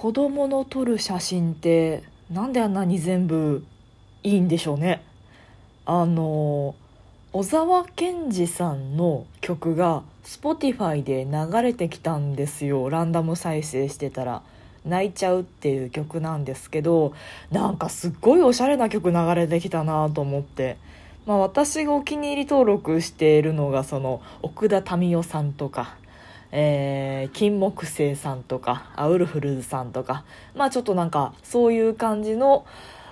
子供の撮る写真ってなんであんなに全部いいんでしょうね。あの小沢健二さんの曲が Spotify で流れてきたんですよ。ランダム再生してたら「泣いちゃう」っていう曲なんですけどなんかすっごいおしゃれな曲流れてきたなと思って。まあ私がお気に入り登録しているのがその奥田民生さんとか。えー、金木星さんとかアウルフルズさんとか。まあちょっとなんかそういう感じの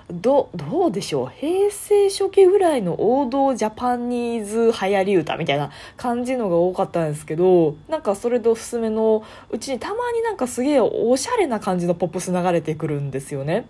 どどうでしょう。平成初期ぐらいの王道ジャパニーズ流行り歌みたいな感じのが多かったんですけどなんかそれでおすすめのうちにたまになんかすげえおしゃれな感じのポップス流れてくるんですよね。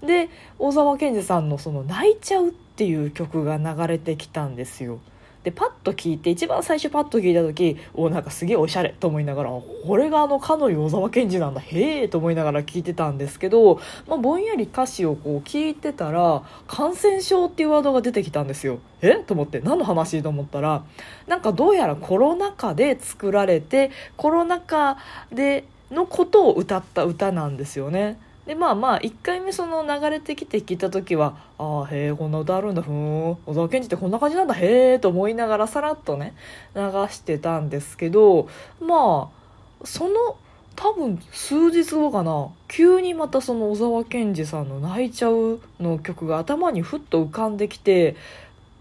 で大沢健二さんのその「泣いちゃう」っていう曲が流れてきたんですよ。でパッと聞いて一番最初パッと聞いた時おなんかすげえおしゃれと思いながらこれがあのかの小沢健二なんだへえと思いながら聞いてたんですけど、まあ、ぼんやり歌詞をこう聞いてたら感染症っていうワードが出てきたんですよ。え？と思って何の話？と思ったらなんかどうやらコロナ禍で作られてコロナ禍でのことを歌った歌なんですよね。でまあまあ1回目その流れてきて聞いた時はああへえこんな歌あるんだふん小沢健二ってこんな感じなんだへえと思いながらさらっとね流してたんですけどまあその多分数日後かな急にまたその小沢健二さんの「泣いちゃう」の曲が頭にふっと浮かんできて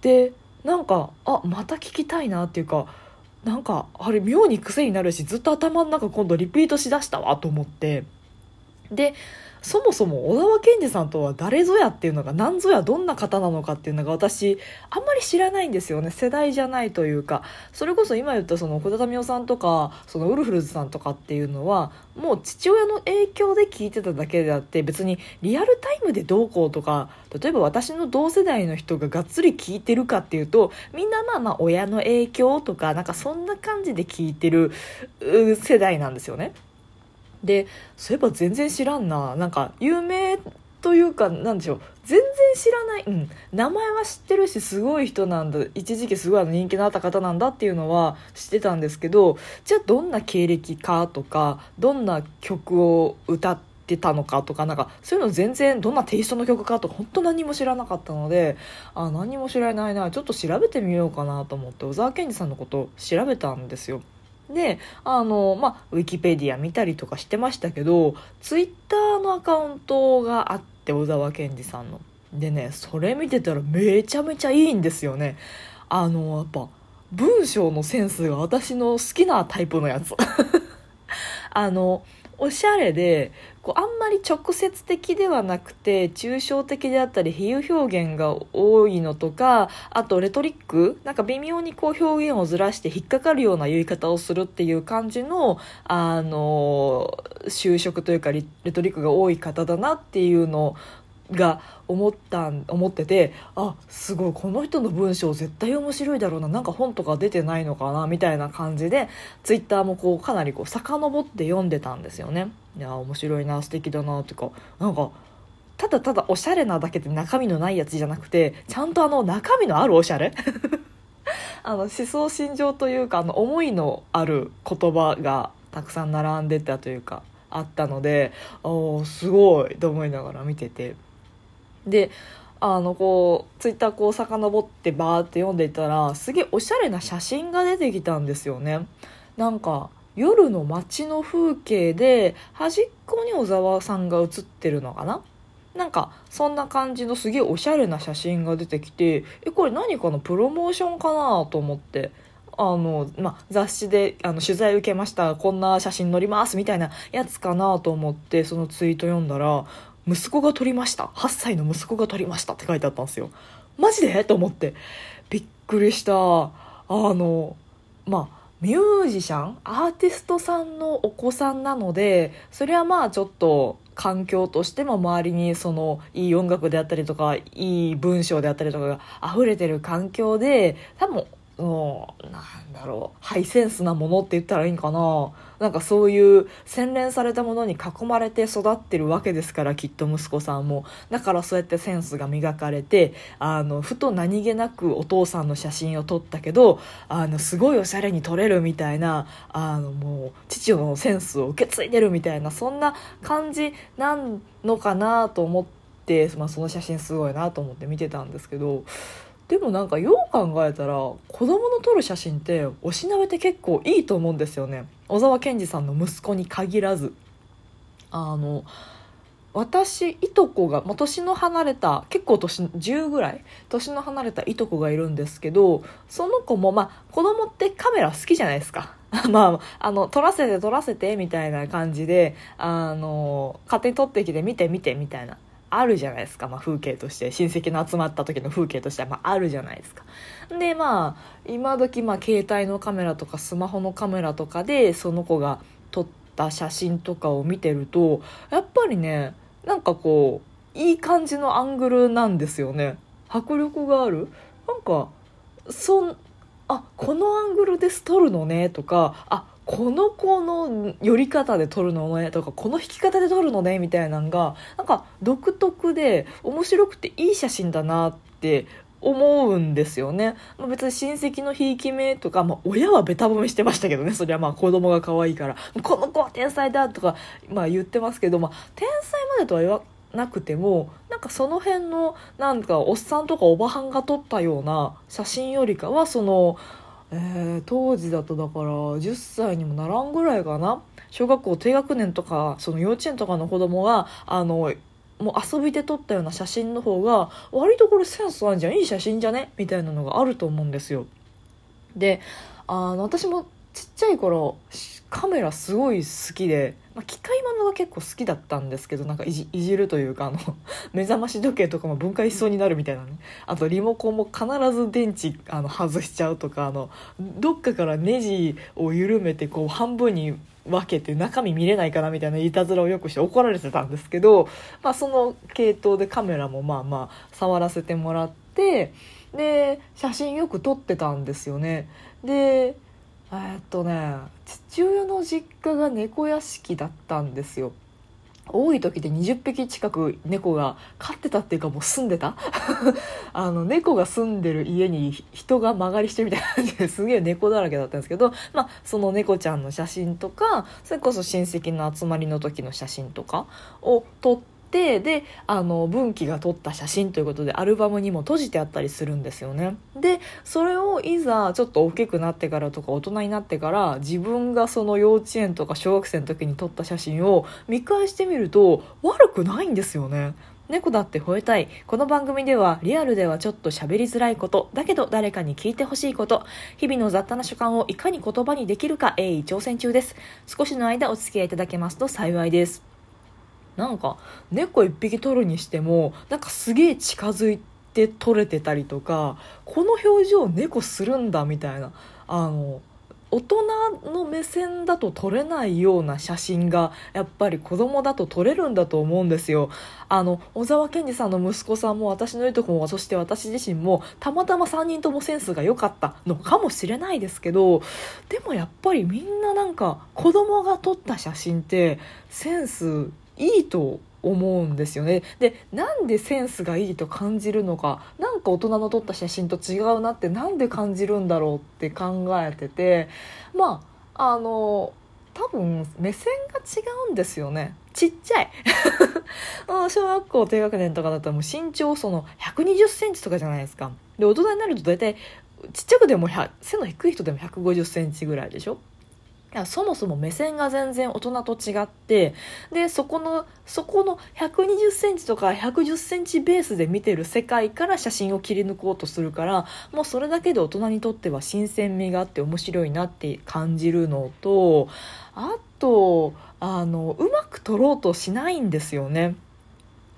でなんかあまた聴きたいなっていうかなんかあれ妙に癖になるしずっと頭の中今度リピートしだしたわと思って。でそもそも小沢健二さんとは誰ぞやっていうのが何ぞやどんな方なのかっていうのが私あんまり知らないんですよね世代じゃないというかそれこそ今言ったその小田民生さんとかそのウルフルズさんとかっていうのはもう父親の影響で聞いてただけであって別にリアルタイムでどうこうとか例えば私の同世代の人ががっつり聞いてるかっていうとみんなまあまあ親の影響とかなんかそんな感じで聞いてる世代なんですよね。でそういえば全然知らんな。なんか有名というかなんでしょう。全然知らない、うん、名前は知ってるしすごい人なんだ。一時期すごい人気のあった方なんだっていうのは知ってたんですけどじゃあどんな経歴かとかどんな曲を歌ってたのかとかなんかそういうの全然どんなテイストの曲かとか本当何も知らなかったのであ何も知らないな。ちょっと調べてみようかなと思って小沢健二さんのことを調べたんですよ。であのまあウィキペディア見たりとかしてましたけどツイッターのアカウントがあって小沢健二さんの。でねそれ見てたらめちゃめちゃいいんですよね。あのやっぱ文章のセンスが私の好きなタイプのやつ。あのおしゃれでこうあんまり直接的ではなくて抽象的であったり比喩表現が多いのとかあとレトリックなんか微妙にこう表現をずらして引っかかるような言い方をするっていう感じのあの就職というかレトリックが多い方だなっていうのが思った思っててあすごいこの人の文章絶対面白いだろうななんか本とか出てないのかなみたいな感じでツイッターもこうかなりこう遡って読んでたんですよね。いや面白いな素敵だなとか。なんかただただおしゃれなだけで中身のないやつじゃなくてちゃんとあの中身のあるおしゃれ？あの思想心情というかあの思いのある言葉がたくさん並んでたというかあったのでおすごいと思いながら見てて。であのこうツイッターこう遡ってバーって読んでいたらすげえおしゃれな写真が出てきたんですよね。なんか夜の街の風景で端っこに小沢さんが写ってるのかな？なんかそんな感じのすげえおしゃれな写真が出てきてえこれ何かのプロモーションかなと思ってあの、まあ、雑誌であの取材受けました。こんな写真載ります。みたいなやつかなと思ってそのツイート読んだら息子が撮りました。8歳の息子が撮りましたって書いてあったんですよ。マジで？と思って。びっくりした。あのまあミュージシャン？アーティストさんのお子さんなのでそれはまあちょっと環境としても周りにそのいい音楽であったりとかいい文章であったりとかが溢れてる環境で多分もうなんだろう。ハイセンスなものって言ったらいいんかな。なんかそういう洗練されたものに囲まれて育ってるわけですからきっと息子さんも。だからそうやってセンスが磨かれてあのふと何気なくお父さんの写真を撮ったけどあのすごいおしゃれに撮れるみたいなあのもう父のセンスを受け継いでるみたいなそんな感じなんのかなと思って、まあ、その写真すごいなと思って見てたんですけど。でもなんかよう考えたら子供の撮る写真っておしなべて結構いいと思うんですよね。小沢健二さんの息子に限らず。あの私いとこが、まあ、年の離れた結構年10ぐらい年の離れたいとこがいるんですけどその子もまあ子供ってカメラ好きじゃないですか。まああの撮らせて撮らせてみたいな感じであの勝手に撮ってきて見て見てみたいな。あるじゃないですか、まあ、風景として。親戚の集まった時の風景として。は、まあ、あるじゃないですか。でまあ今時まあ携帯のカメラとかスマホのカメラとかでその子が撮った写真とかを見てるとやっぱりねなんかこういい感じのアングルなんですよね。迫力がある。なんかそんあこのアングルです撮るのねとかあこの子の寄り方で撮るのねとかこの引き方で撮るのねみたいなのがなんか独特で面白くていい写真だなって思うんですよね、まあ、別に親戚のひいき目とか、まあ、親はべた褒めしてましたけどね。それはまあ子供が可愛いから。この子は天才だとか、まあ、言ってますけど、まあ、天才までとは言わなくてもなんかその辺のなんかおっさんとかおばはんが撮ったような写真よりかはそのえー、当時だとだから10歳にもならんぐらいかな。小学校低学年とかその幼稚園とかの子供があのもう遊びで撮ったような写真の方が割とこれセンスあるじゃん。いい写真じゃね？みたいなのがあると思うんですよ。であの私もちっちゃい頃カメラすごい好きで、まあ、機械物が結構好きだったんですけどなんかいじいじるというかあの 目覚まし時計とかも分解しそうになるみたいなねあとリモコンも必ず電池あの外しちゃうとかあのどっかからネジを緩めてこう半分に分けて中身見れないかなみたいないたずらをよくして怒られてたんですけど、まあ、その系統でカメラもまあまあ触らせてもらってで写真よく撮ってたんですよね。でえっとね父親の実家が猫屋敷だったんですよ。多い時で20匹近く猫が飼ってたっていうかもう住んでた。あの猫が住んでる家に人が間借りしてるみたいな感じですげえ猫だらけだったんですけど、まあ、その猫ちゃんの写真とかそれこそ親戚の集まりの時の写真とかを撮ってってであの文記が撮った写真ということでアルバムにも閉じてあったりするんですよねでそれをいざちょっと大きくなってからとか大人になってから自分がその幼稚園とか小学生の時に撮った写真を見返してみると悪くないんですよね猫だって吠えたい。この番組ではリアルではちょっと喋りづらいこと、だけど誰かに聞いてほしいこと、日々の雑多な所感をいかに言葉にできるか鋭意挑戦中です。少しの間お付き合いいただけますと幸いです。なんか猫1匹取るにしてもなんかすげえ近づいて取れてたりとかこの表情猫するんだみたいなあの大人の目線だと撮れないような写真がやっぱり子供だと撮れるんだと思うんですよ。あの小沢健二さんの息子さんも私のいとこもそして私自身もたまたま3人ともセンスが良かったのかもしれないですけどでもやっぱりみんななんか子供が撮った写真ってセンスいいと思うんですよね。でなんでセンスがいいと感じるのかなんか大人の撮った写真と違うなってなんで感じるんだろうって考えててまああの多分目線が違うんですよね。ちっちゃい。小学校低学年とかだったらもう身長その1 2 0センチとかじゃないですか。で大人になると大体ちっちゃくでも背の低い人でも1 5 0センチぐらいでしょ。そもそも目線が全然大人と違ってでそこのそこの1 2 0センチとか1 1 0センチベースで見てる世界から写真を切り抜こうとするからもうそれだけで大人にとっては新鮮味があって面白いなって感じるのとあとあのうまく撮ろうとしないんですよね。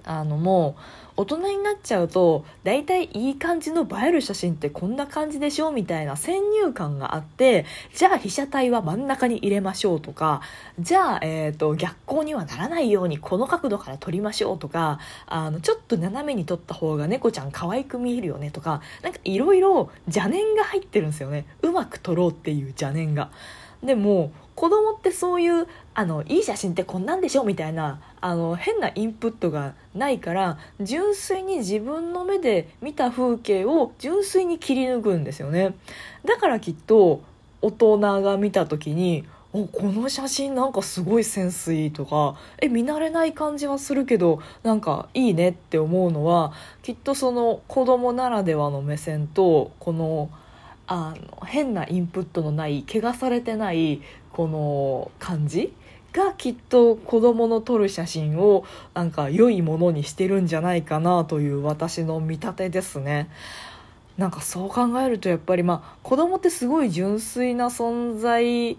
あのもう大人になっちゃうと大体いい感じの映える写真ってこんな感じでしょみたいな先入観があってじゃあ被写体は真ん中に入れましょうとかじゃあ、えーと、逆光にはならないようにこの角度から撮りましょうとかあのちょっと斜めに撮った方が猫ちゃん可愛く見えるよねとかなんかいろいろ邪念が入ってるんですよねうまく撮ろうっていう邪念が。でも子供ってそういうあのいい写真ってこんなんでしょみたいなあの変なインプットがないから純粋に自分の目で見た風景を純粋に切り抜くんですよね。だからきっと大人が見た時におこの写真なんかすごいセンスいいとかえ見慣れない感じはするけどなんかいいねって思うのはきっとその子供ならではの目線とこのあの変なインプットのない汚されてないこの感じがきっと子供の撮る写真をなんか良いものにしてるんじゃないかなという私の見立てですね。なんかそう考えるとやっぱりまあ子供ってすごい純粋な存在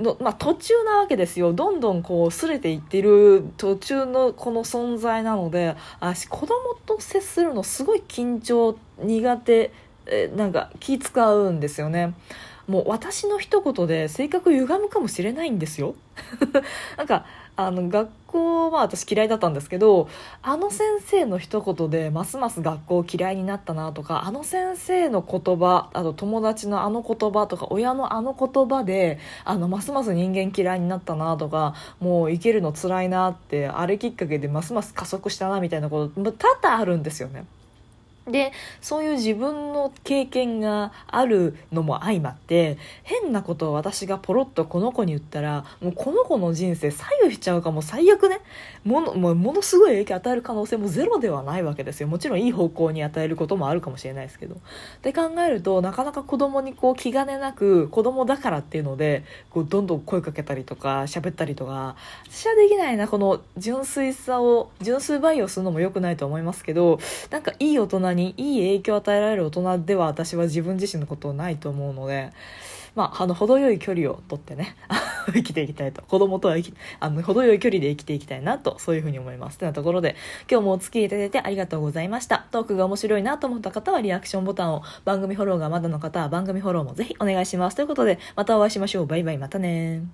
の、まあ、途中なわけですよどんどんこうすれていってる途中のこの存在なので私子供と接するのすごい緊張苦手えなんか気使うんですよねもう私の一言で性格歪むかもしれないんですよ なんかあの学校は私嫌いだったんですけどあの先生の一言でますます学校嫌いになったなとかあの先生の言葉あと友達のあの言葉とか親のあの言葉であのますます人間嫌いになったなとかもう生きるの辛いなってあれきっかけでますます加速したなみたいなこと多々あるんですよね。でそういう自分の経験があるのも相まって変なことを私がポロッとこの子に言ったらもうこの子の人生左右しちゃうかも最悪ね。ものもものすごい影響与える可能性もゼロではないわけですよ。もちろんいい方向に与えることもあるかもしれないですけど。って考えるとなかなか子供にこう気兼ねなく子供だからっていうのでこうどんどん声かけたりとか喋ったりとか私はできないなこの純粋さを純粋培養するのも良くないと思いますけどなんかいい大人ににいい影響を与えられる大人では私は自分自身のことないと思うので、まあ、あの程よい距離をとってね 生きていきたいと子供とはあの程よい距離で生きていきたいなとそういうふうに思います。というところで今日もお付き合いいただいてありがとうございました。トークが面白いなと思った方はリアクションボタンを番組フォローがまだの方は番組フォローもぜひお願いします。ということでまたお会いしましょう。バイバイ。またね